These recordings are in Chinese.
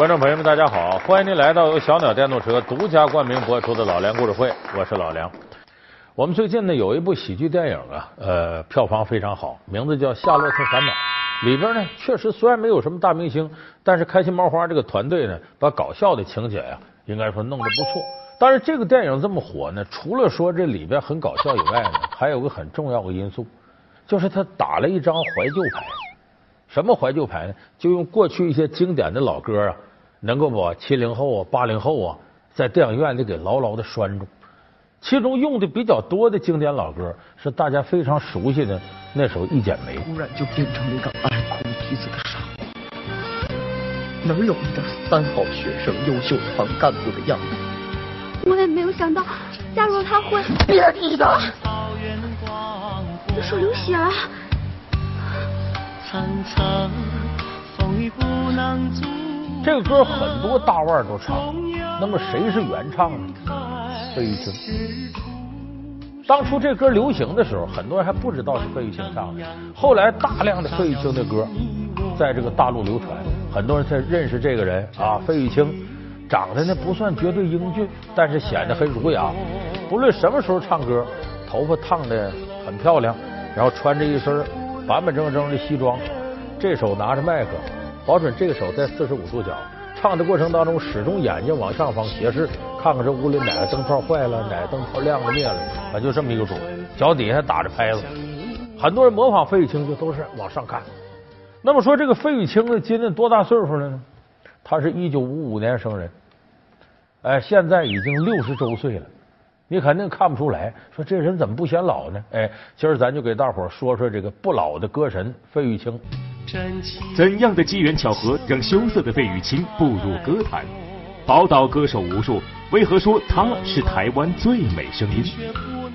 观众朋友们，大家好！欢迎您来到由小鸟电动车独家冠名播出的老梁故事会，我是老梁。我们最近呢有一部喜剧电影啊，呃，票房非常好，名字叫《夏洛特烦恼》。里边呢确实虽然没有什么大明星，但是开心麻花这个团队呢，把搞笑的情节呀，应该说弄得不错。但是这个电影这么火呢，除了说这里边很搞笑以外呢，还有个很重要的因素，就是他打了一张怀旧牌。什么怀旧牌呢？就用过去一些经典的老歌啊，能够把七零后啊、八零后啊，在电影院里给牢牢的拴住。其中用的比较多的经典老歌，是大家非常熟悉的那首《一剪梅》。突然就变成了一个爱哭鼻子的傻瓜，哪有一点三好学生、优秀团干部的样子？我也没有想到，夏洛他会。别提他！这手流血了。这个歌很多大腕都唱，那么谁是原唱呢？费玉清。当初这歌流行的时候，很多人还不知道是费玉清唱的。后来大量的费玉清的歌在这个大陆流传，很多人才认识这个人啊。费玉清长得呢不算绝对英俊，但是显得很儒雅。不论什么时候唱歌，头发烫的很漂亮，然后穿着一身。板板正正的西装，这手拿着麦克，保准这个手在四十五度角，唱的过程当中始终眼睛往上方斜视，看看这屋里哪个灯泡坏了，哪个灯泡亮了灭了，啊，就这么一个主，脚底下打着拍子。很多人模仿费玉清就都是往上看。那么说这个费玉清呢，今年多大岁数了呢？他是一九五五年生人，哎，现在已经六十周岁了。你肯定看不出来，说这人怎么不显老呢？哎，今儿咱就给大伙说说这个不老的歌神费玉清。怎样的机缘巧合让羞涩的费玉清步入歌坛？宝岛歌手无数，为何说他是台湾最美声音？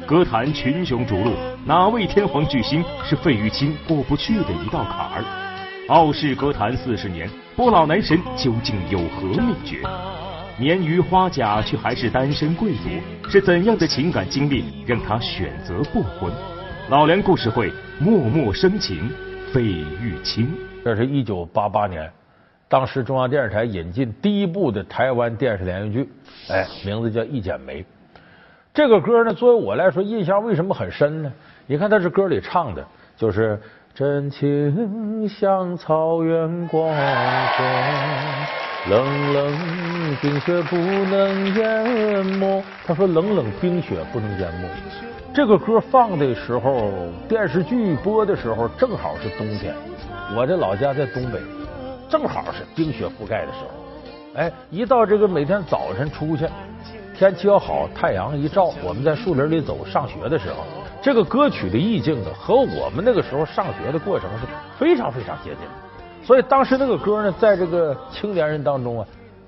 歌坛群雄逐鹿，哪位天皇巨星是费玉清过不去的一道坎儿？傲视歌坛四十年，不老男神究竟有何秘诀？年逾花甲却还是单身贵族，是怎样的情感经历让他选择不婚？老梁故事会，默默深情，费玉清。这是一九八八年，当时中央电视台引进第一部的台湾电视连续剧，哎，名字叫《一剪梅》。这个歌呢，作为我来说，印象为什么很深呢？你看，他这歌里唱的就是“真情像草原广阔”。冷冷冰雪不能淹没。他说：“冷冷冰雪不能淹没。”这个歌放的时候，电视剧播的时候，正好是冬天。我的老家在东北，正好是冰雪覆盖的时候。哎，一到这个每天早晨出去，天气要好，太阳一照，我们在树林里走，上学的时候，这个歌曲的意境呢，和我们那个时候上学的过程是非常非常接近的。所以当时那个歌呢，在这个青年人当中啊，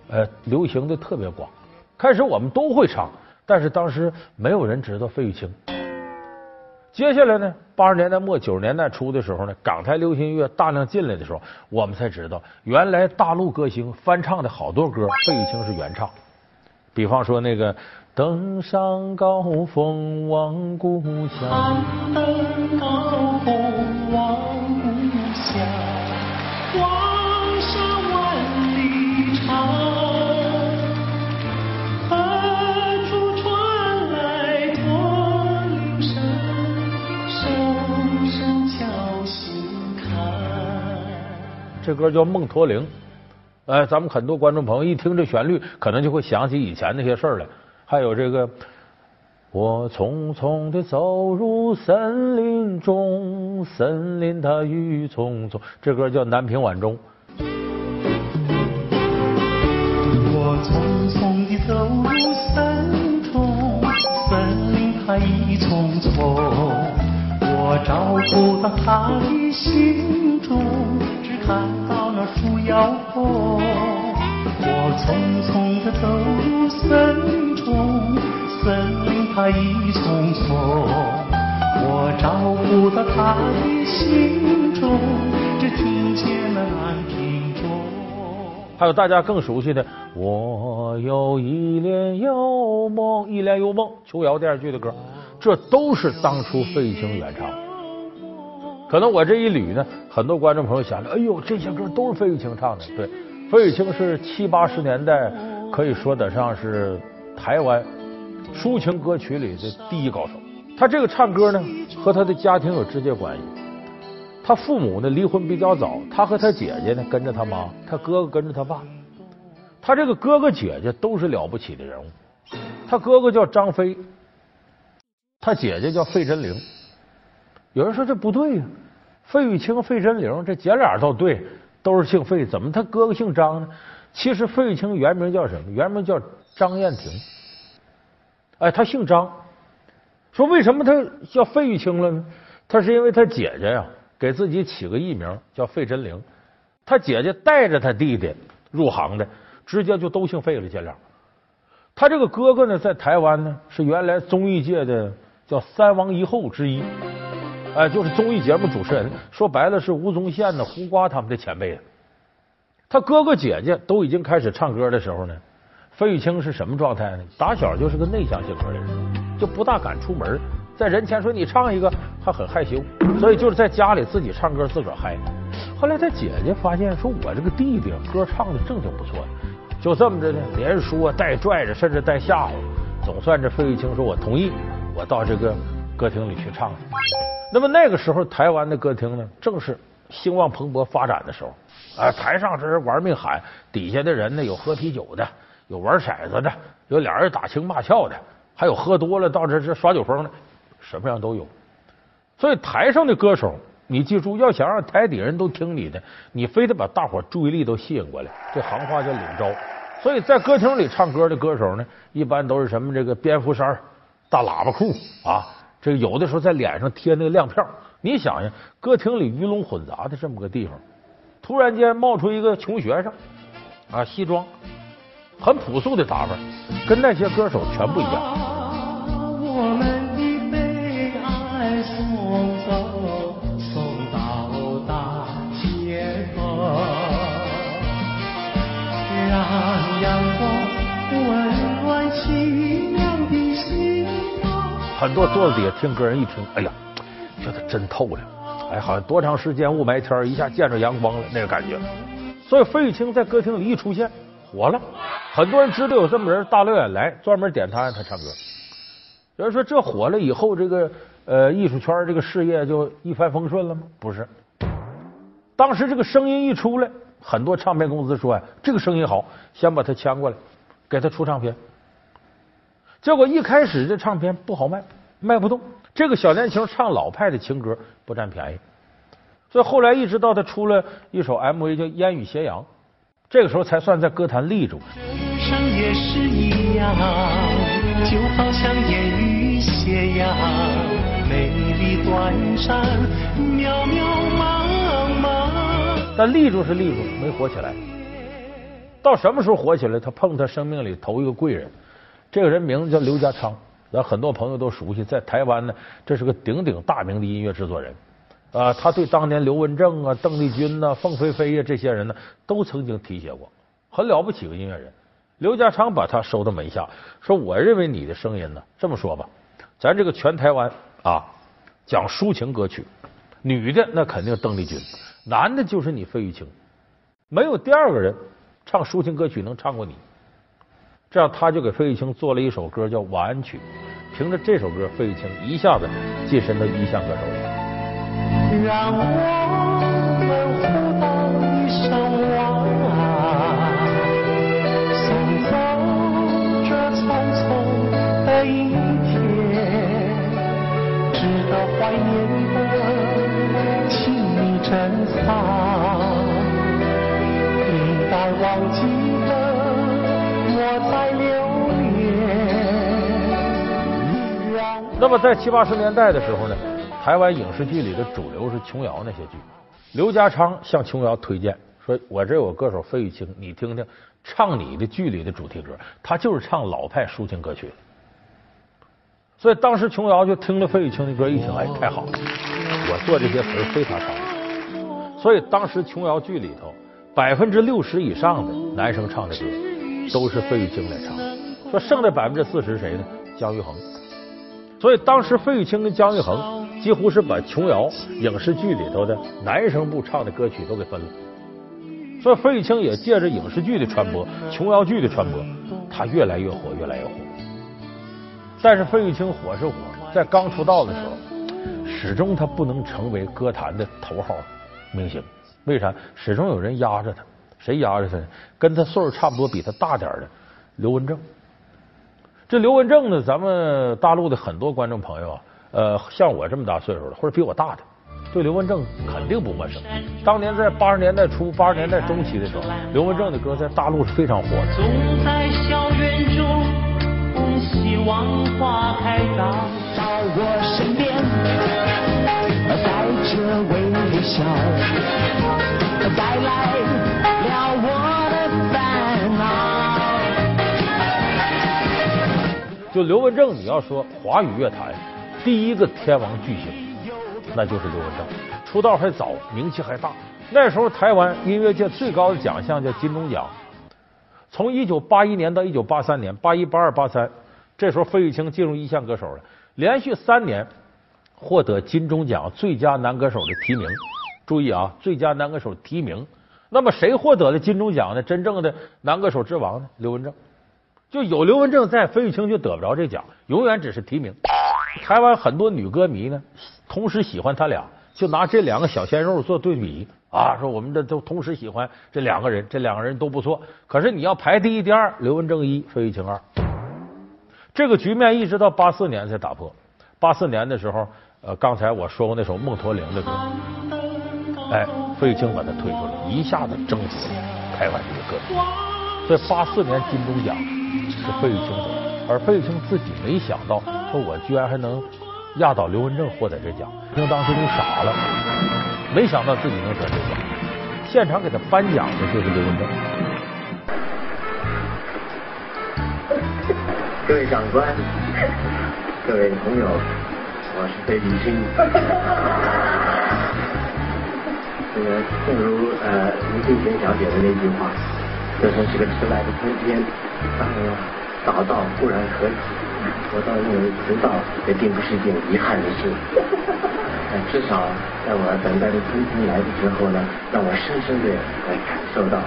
呃，流行的特别广。开始我们都会唱，但是当时没有人知道费玉清。接下来呢，八十年代末九十年代初的时候呢，港台流行音乐大量进来的时候，我们才知道，原来大陆歌星翻唱的好多歌，费玉清是原唱。比方说那个《登上高峰望故乡》。登高峰望故乡。这歌叫《梦驼铃》，哎，咱们很多观众朋友一听这旋律，可能就会想起以前那些事儿来。还有这个，我匆匆的走入森林中，森林它雨匆匆。这歌叫《南屏晚钟》。我匆匆的走入森林中，森林它郁郁葱葱。我找不到他的心中。只看到那树摇红，我匆匆的走入森林中，森林它一丛丛，我照顾到他的心中，只听见那南屏钟。还有大家更熟悉的，我有一帘幽梦，一帘幽梦，琼瑶电视剧的歌，这都是当初费玉清原唱。可能我这一捋呢，很多观众朋友想着，哎呦，这些歌都是费玉清唱的。对，费玉清是七八十年代可以说得上是台湾抒情歌曲里的第一高手。他这个唱歌呢，和他的家庭有直接关系。他父母呢离婚比较早，他和他姐姐呢跟着他妈，他哥哥跟着他爸。他这个哥哥姐姐都是了不起的人物。他哥哥叫张飞，他姐姐叫费贞玲。有人说这不对呀，费玉清、费贞玲这姐俩倒对，都是姓费，怎么他哥哥姓张呢？其实费玉清原名叫什么？原名叫张燕婷。哎，他姓张。说为什么他叫费玉清了呢？他是因为他姐姐呀给自己起个艺名叫费贞玲，他姐姐带着他弟弟入行的，直接就都姓费了，姐俩。他这个哥哥呢，在台湾呢是原来综艺界的叫三王一后之一，哎，就是综艺节目主持人。说白了是吴宗宪呢、胡瓜他们的前辈。他哥哥姐姐都已经开始唱歌的时候呢，费玉清是什么状态呢？打小就是个内向性格的人，就不大敢出门，在人前说你唱一个，他很害羞，所以就是在家里自己唱歌自个儿嗨。后来他姐姐发现，说我这个弟弟歌唱的正经不错。就这么着呢，连说带拽着，甚至带吓唬，总算这费玉清说：“我同意，我到这个歌厅里去唱。”那么那个时候，台湾的歌厅呢，正是兴旺蓬勃发展的时候。啊，台上这人玩命喊，底下的人呢，有喝啤酒的，有玩骰子的，有俩人打情骂俏的，还有喝多了到这这耍酒疯的，什么样都有。所以台上的歌手，你记住，要想让台底人都听你的，你非得把大伙注意力都吸引过来。这行话叫领招。所以在歌厅里唱歌的歌手呢，一般都是什么这个蝙蝠衫、大喇叭裤啊，这有的时候在脸上贴那个亮片。你想想，歌厅里鱼龙混杂的这么个地方，突然间冒出一个穷学生啊，西装，很朴素的打扮，跟那些歌手全不一样。很多坐在底下听歌人一听，哎呀，觉得真透亮，哎，好像多长时间雾霾天一下见着阳光了那个感觉。所以费玉清在歌厅里一出现，火了，很多人知道有这么人，大老远来专门点他让他唱歌。有人说这火了以后，这个呃艺术圈这个事业就一帆风顺了吗？不是，当时这个声音一出来，很多唱片公司说呀，这个声音好，先把他签过来，给他出唱片。结果一开始这唱片不好卖，卖不动。这个小年轻唱老派的情歌不占便宜，所以后来一直到他出了一首 MV 叫《烟雨斜阳》，这个时候才算在歌坛立住。人生也是一样，就好像烟雨斜阳，美丽短暂，渺渺茫茫。但立住是立住，没火起来。到什么时候火起来？他碰他生命里头一个贵人。这个人名字叫刘家昌，咱很多朋友都熟悉，在台湾呢，这是个鼎鼎大名的音乐制作人啊。他对当年刘文正啊、邓丽君呐、凤飞飞呀这些人呢，都曾经提携过，很了不起个音乐人。刘家昌把他收到门下，说：“我认为你的声音呢，这么说吧，咱这个全台湾啊，讲抒情歌曲，女的那肯定邓丽君，男的就是你费玉清，没有第二个人唱抒情歌曲能唱过你。”这样，他就给费玉清做了一首歌，叫《晚安曲》。凭着这首歌，费玉清一下子晋升到一线歌手。让我们互道一声晚安，送走这匆匆的一天，值得怀念的，请你珍藏，应该忘记。那么在七八十年代的时候呢，台湾影视剧里的主流是琼瑶那些剧。刘家昌向琼瑶推荐说：“我这有歌手费玉清，你听听，唱你的剧里的主题歌，他就是唱老派抒情歌曲。”所以当时琼瑶就听了费玉清的歌，一听，哎，太好了，我做这些词非他唱。所以当时琼瑶剧里头百分之六十以上的男生唱的歌都是费玉清来唱，说剩的百分之四十谁呢？姜育恒。所以当时费玉清跟姜育恒几乎是把琼瑶影视剧里头的男生部唱的歌曲都给分了。所以费玉清也借着影视剧的传播、琼瑶剧的传播，他越来越火，越来越火。但是费玉清火是火，在刚出道的时候，始终他不能成为歌坛的头号明星。为啥？始终有人压着他。谁压着他？跟他岁数差不多、比他大点的刘文正。这刘文正呢，咱们大陆的很多观众朋友啊，呃，像我这么大岁数的，或者比我大的，对刘文正肯定不陌生。当年在八十年代初、八十年代中期的时候，刘文正的歌在大陆是非常火的。总在校园中，希望花开到到我身边，带着微笑，带来了我的就刘文正，你要说华语乐坛第一个天王巨星，那就是刘文正。出道还早，名气还大。那时候台湾音乐界最高的奖项叫金钟奖。从一九八一年到一九八三年，八一、八二、八三，这时候费玉清进入一线歌手了，连续三年获得金钟奖最佳男歌手的提名。注意啊，最佳男歌手提名。那么谁获得了金钟奖呢？真正的男歌手之王呢？刘文正。就有刘文正在，费玉清就得不着这奖，永远只是提名。台湾很多女歌迷呢，同时喜欢他俩，就拿这两个小鲜肉做对比啊，说我们这都同时喜欢这两个人，这两个人都不错。可是你要排第一、第二，刘文正一，费玉清二。这个局面一直到八四年才打破。八四年的时候，呃，刚才我说过那首孟驼铃的歌，哎，费玉清把他推出来，一下子征服了台湾这个歌迷。所以八四年金钟奖是费玉清得，而费玉清自己没想到，说我居然还能压倒刘文正获得这奖，因当时就傻了，没想到自己能得这奖。现场给他颁奖的就是刘文正。各位长官，各位朋友，我是费玉清。这个正如呃林俊贤小姐的那句话，这真是个迟来的春天，当然早到固然可喜，我倒认为迟到也并不是一件遗憾的事。但至少在我等待的春天来的时候呢，让我深深的来感受到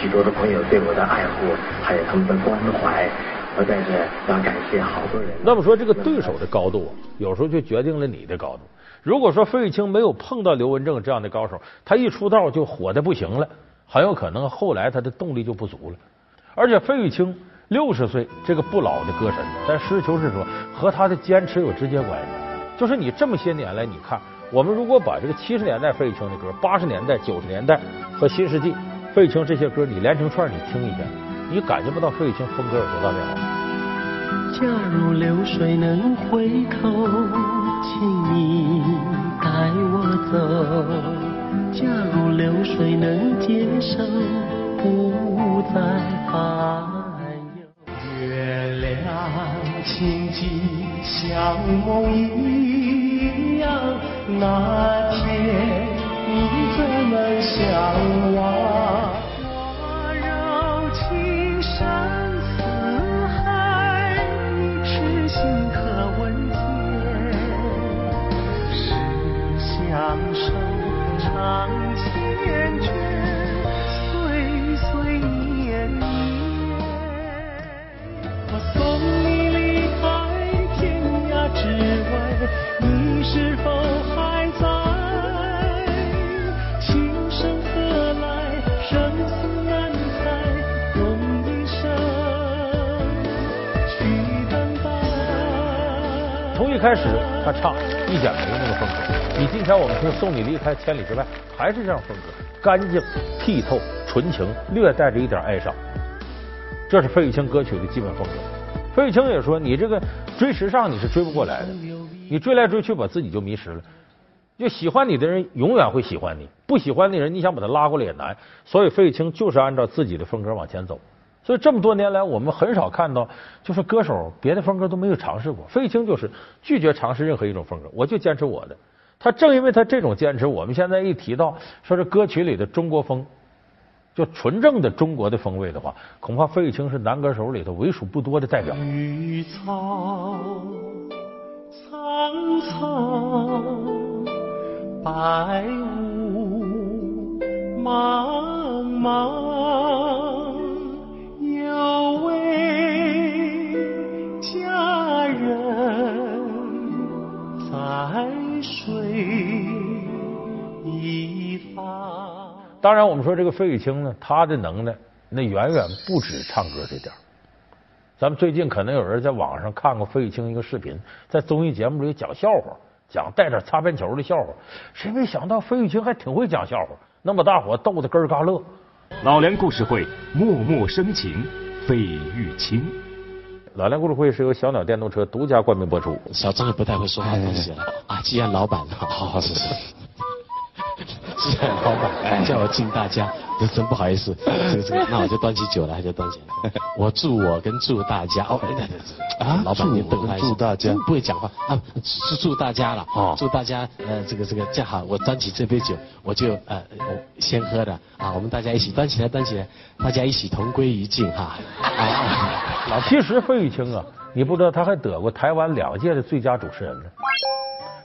许多的朋友对我的爱护，还有他们的关怀。我在这要感谢好多人。那么说，这个对手的高度，有时候就决定了你的高度。如果说费玉清没有碰到刘文正这样的高手，他一出道就火的不行了，很有可能后来他的动力就不足了。而且费玉清六十岁这个不老的歌神，但实事求是说，和他的坚持有直接关系。就是你这么些年来，你看，我们如果把这个七十年代费玉清的歌、八十年代、九十年代和新世纪费玉清这些歌，你连成串你听一遍，你感觉不到费玉清风格有多大变化。假如流水能回头，请你带我走。假如流水能接受，不再烦忧。月亮清净像梦一样，那天你怎么向往？我柔情深似海，你痴心可问天。是相守长唱《一剪梅》那个风格，你今天我们听《送你离开千里之外》，还是这样风格，干净、剔透、纯情，略带着一点哀伤。这是费玉清歌曲的基本风格。费玉清也说：“你这个追时尚你是追不过来的，你追来追去把自己就迷失了。就喜欢你的人永远会喜欢你，不喜欢的人你想把他拉过来也难。所以费玉清就是按照自己的风格往前走。所以这么多年来，我们很少看到就是歌手别的风格都没有尝试过，费玉清就是拒绝尝试任何一种风格，我就坚持我的。他正因为他这种坚持，我们现在一提到说是歌曲里的中国风。”就纯正的中国的风味的话，恐怕费玉清是男歌手里头为数不多的代表。绿草苍苍，白雾茫茫，当然，我们说这个费玉清呢，他的能耐那远远不止唱歌这点儿咱们最近可能有人在网上看过费玉清一个视频，在综艺节目里讲笑话，讲带点擦边球的笑话。谁没想到费玉清还挺会讲笑话，能把大伙逗得咯儿嘎乐。老梁故事会默默生情，费玉清。老梁故事会是由小鸟电动车独家冠名播出。小张也不太会说话的 东西了啊！既然老板，好好是是。老板叫我敬大家，这真不好意思。这个这个，那我就端起酒来，就端起来。我祝我跟祝大家哦，对对对啊，老板你瞪他一下祝大家不会讲话啊，是祝大家了哦祝大家呃这个这个这样好，我端起这杯酒，我就呃我先喝的啊，我们大家一起端起来，端起来，大家一起同归于尽哈。啊，老其实费玉清啊，你不知道他还得过台湾两届的最佳主持人呢。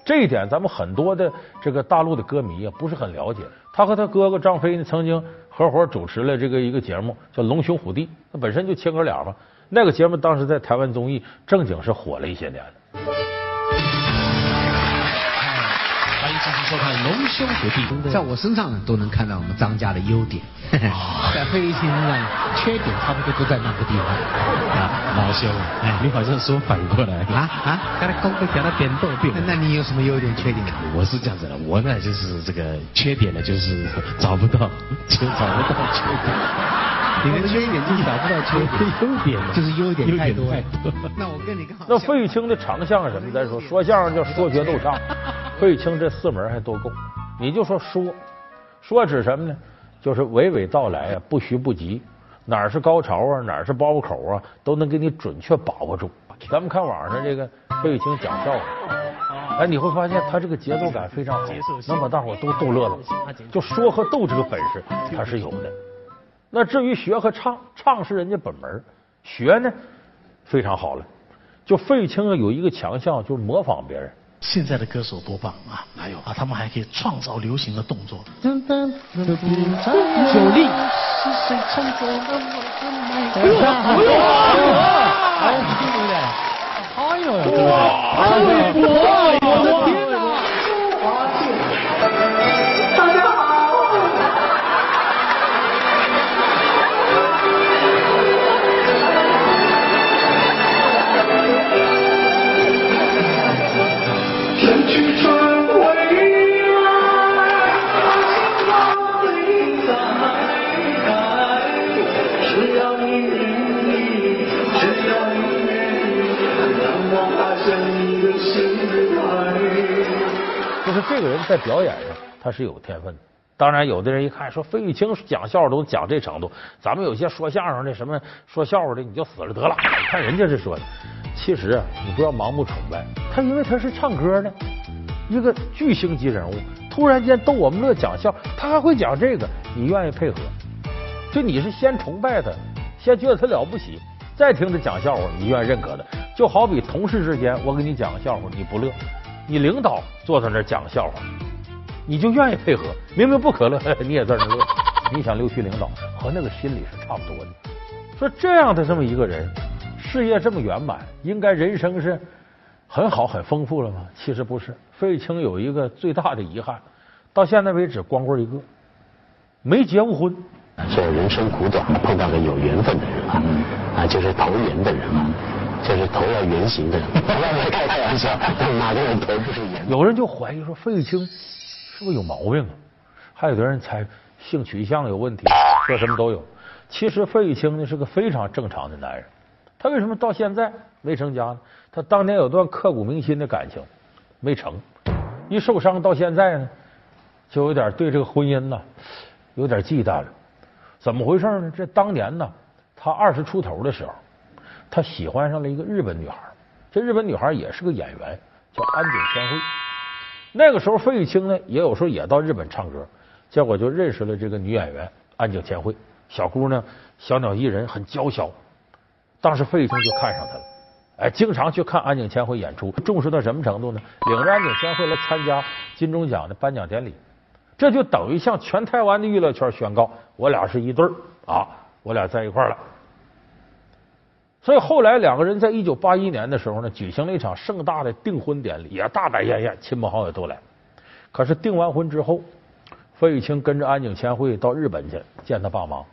这一点咱们很多的这个大陆的歌迷啊不是很了解。他和他哥哥张飞呢曾经合伙主持了这个一个节目叫《龙兄虎弟》，那本身就亲哥俩嘛。那个节目当时在台湾综艺正经是火了一些年的。继续收看《龙兄虎弟》。在我身上呢，都能看到我们张家的优点，在费玉清身上，缺点差不多都在那个地方。啊，老兄，哎，你好像说反过来啊啊！刚才公会讲到扁豆病，那你有什么优点缺点？我是这样子的，我呢就是这个缺点呢，就是找不到，就找不到缺点。你的缺点就是找不到缺点，优点就是优点太多太多。那我跟你刚好。那费玉清的长项是什么？咱说说相声叫说学逗唱，费玉清这四门还都够。你就说说，说指什么呢？就是娓娓道来啊，不徐不急，哪儿是高潮啊，哪儿是包袱口啊，都能给你准确把握住。咱们看网上这个费玉清讲笑话，哎，你会发现他这个节奏感非常好，能把大伙都逗乐了。就说和逗这个本事他是有的。那至于学和唱，唱是人家本门，学呢非常好了。就费玉清啊，有一个强项就是模仿别人。现在的歌手多棒啊！还有啊，他们还可以创造流行的动作。九力，是谁唱走了我的在表演上他是有天分的。当然，有的人一看说费玉清讲笑话都讲这程度，咱们有些说相声的什么说笑话的你就死了得了。你看人家这说的，其实啊，你不要盲目崇拜他，因为他是唱歌的一个巨星级人物，突然间逗我们乐讲笑，他还会讲这个，你愿意配合？就你是先崇拜他，先觉得他了不起，再听他讲笑话，你愿意认可的。就好比同事之间，我给你讲个笑话，你不乐，你领导坐在那儿讲笑话。你就愿意配合，明明不可乐，你也在那乐。你想溜须领导，和那个心理是差不多的。说这样的这么一个人，事业这么圆满，应该人生是很好很丰富了吗？其实不是。费玉清有一个最大的遗憾，到现在为止光棍一个，没结过婚。这人生苦短，碰到个有缘分的人啊，啊，就是投缘的人啊，就是头要圆形的人。不要开开玩笑，哪个人头不是圆？有人就怀疑说费玉清是不是有毛病啊？还有的人猜性取向有问题，说什么都有。其实费玉清呢是个非常正常的男人，他为什么到现在没成家呢？他当年有段刻骨铭心的感情没成，一受伤到现在呢，就有点对这个婚姻呢有点忌惮了。怎么回事呢？这当年呢，他二十出头的时候，他喜欢上了一个日本女孩，这日本女孩也是个演员，叫安井千惠。那个时候，费玉清呢也有时候也到日本唱歌，结果就认识了这个女演员安井千惠。小姑娘小鸟依人，很娇小。当时费玉清就看上她了，哎，经常去看安井千惠演出，重视到什么程度呢？领着安井千惠来参加金钟奖的颁奖典礼。这就等于向全台湾的娱乐圈宣告，我俩是一对儿啊，我俩在一块儿了。所以后来两个人在一九八一年的时候呢，举行了一场盛大的订婚典礼，也大摆宴宴，亲朋好友都来。可是订完婚之后，费玉清跟着安井千惠到日本去见他爸妈，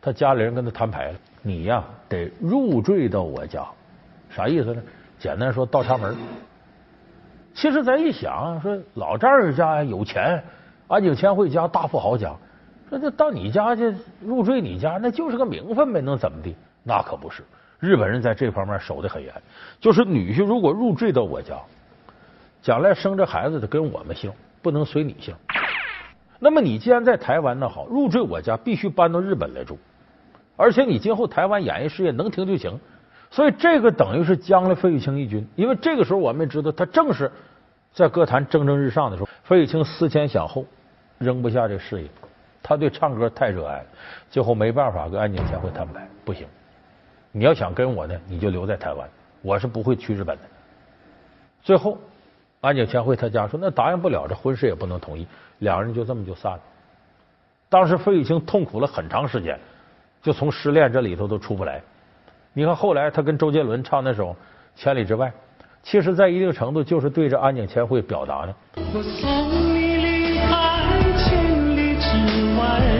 他家里人跟他摊牌了，你呀得入赘到我家，啥意思呢？简单说倒插门。其实咱一想，说老丈人家有钱，安井千惠家大富豪家，说这到你家去入赘你家，那就是个名分呗，能怎么的？那可不是，日本人在这方面守得很严，就是女婿如果入赘到我家，将来生这孩子得跟我们姓，不能随你姓。那么你既然在台湾那好，入赘我家必须搬到日本来住，而且你今后台湾演艺事业能停就行。所以这个等于是将了费玉清一军，因为这个时候我们也知道，他正是在歌坛蒸蒸日上的时候。费玉清思前想后，扔不下这事业，他对唱歌太热爱了，最后没办法跟安井千惠摊牌，不行，你要想跟我呢，你就留在台湾，我是不会去日本的。最后，安井千惠他家说那答应不了，这婚事也不能同意，两人就这么就散了。当时费玉清痛苦了很长时间，就从失恋这里头都出不来。你看后来他跟周杰伦唱那首《千里之外》，其实，在一定程度就是对着安井千惠表达的。我送你离开千里之外，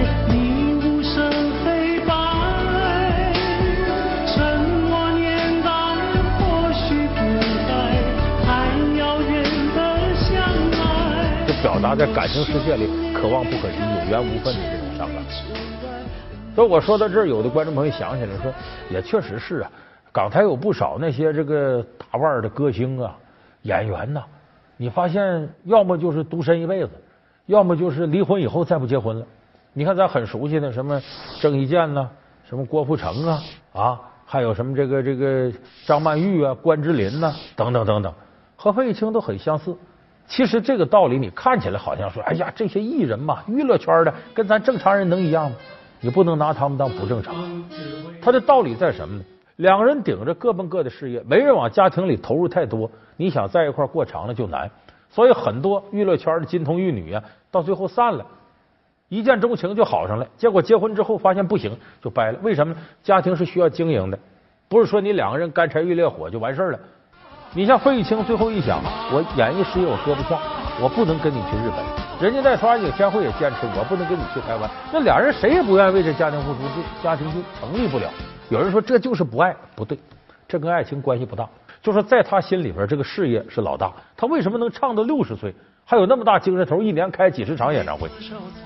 表达在感情世界里可望不可及、有缘无分的这种伤感。所以我说到这儿，有的观众朋友想起来说，也确实是啊，港台有不少那些这个大腕的歌星啊、演员呐，你发现要么就是独身一辈子，要么就是离婚以后再不结婚了。你看咱很熟悉的什么郑伊健呐，什么郭富城啊啊，还有什么这个这个张曼玉啊、关之琳呐等等等等，和费玉清都很相似。其实这个道理你看起来好像说，哎呀，这些艺人嘛，娱乐圈的跟咱正常人能一样吗？你不能拿他们当不正常。他的道理在什么呢？两个人顶着各奔各的事业，没人往家庭里投入太多，你想在一块过长了就难。所以很多娱乐圈的金童玉女啊，到最后散了，一见钟情就好上了，结果结婚之后发现不行，就掰了。为什么？家庭是需要经营的，不是说你两个人干柴遇烈火就完事了。你像费玉清，最后一想，我演艺事业我搁不下，我不能跟你去日本。人家那头安井千惠也坚持，我不能跟你去台湾。那俩人谁也不愿意为这家庭付出，这家庭就成立不了。有人说这就是不爱，不对，这跟爱情关系不大。就说在他心里边，这个事业是老大。他为什么能唱到六十岁，还有那么大精神头，一年开几十场演唱会？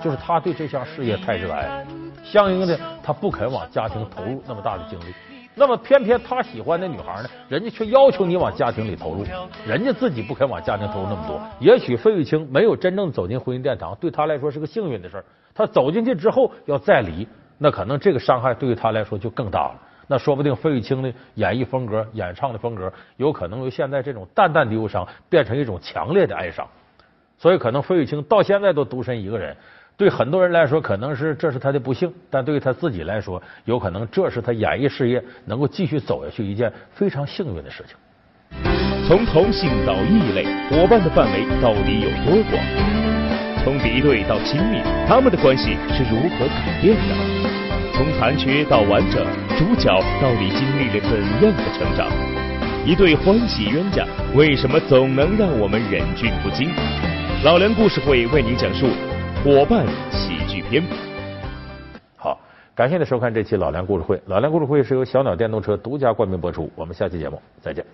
就是他对这项事业太热爱，相应的他不肯往家庭投入那么大的精力。那么偏偏他喜欢的女孩呢，人家却要求你往家庭里投入，人家自己不肯往家庭投入那么多。也许费玉清没有真正走进婚姻殿堂，对他来说是个幸运的事儿。他走进去之后要再离，那可能这个伤害对于他来说就更大了。那说不定费玉清的演绎风格、演唱的风格，有可能由现在这种淡淡的忧伤变成一种强烈的哀伤。所以可能费玉清到现在都独身一个人。对很多人来说，可能是这是他的不幸，但对于他自己来说，有可能这是他演艺事业能够继续走下去一件非常幸运的事情。从同性到异类，伙伴的范围到底有多广？从敌对到亲密，他们的关系是如何改变的？从残缺到完整，主角到底经历了怎样的成长？一对欢喜冤家，为什么总能让我们忍俊不禁？老梁故事会为您讲述。伙伴喜剧片，好，感谢您收看这期老梁故事会。老梁故事会是由小鸟电动车独家冠名播出。我们下期节目再见。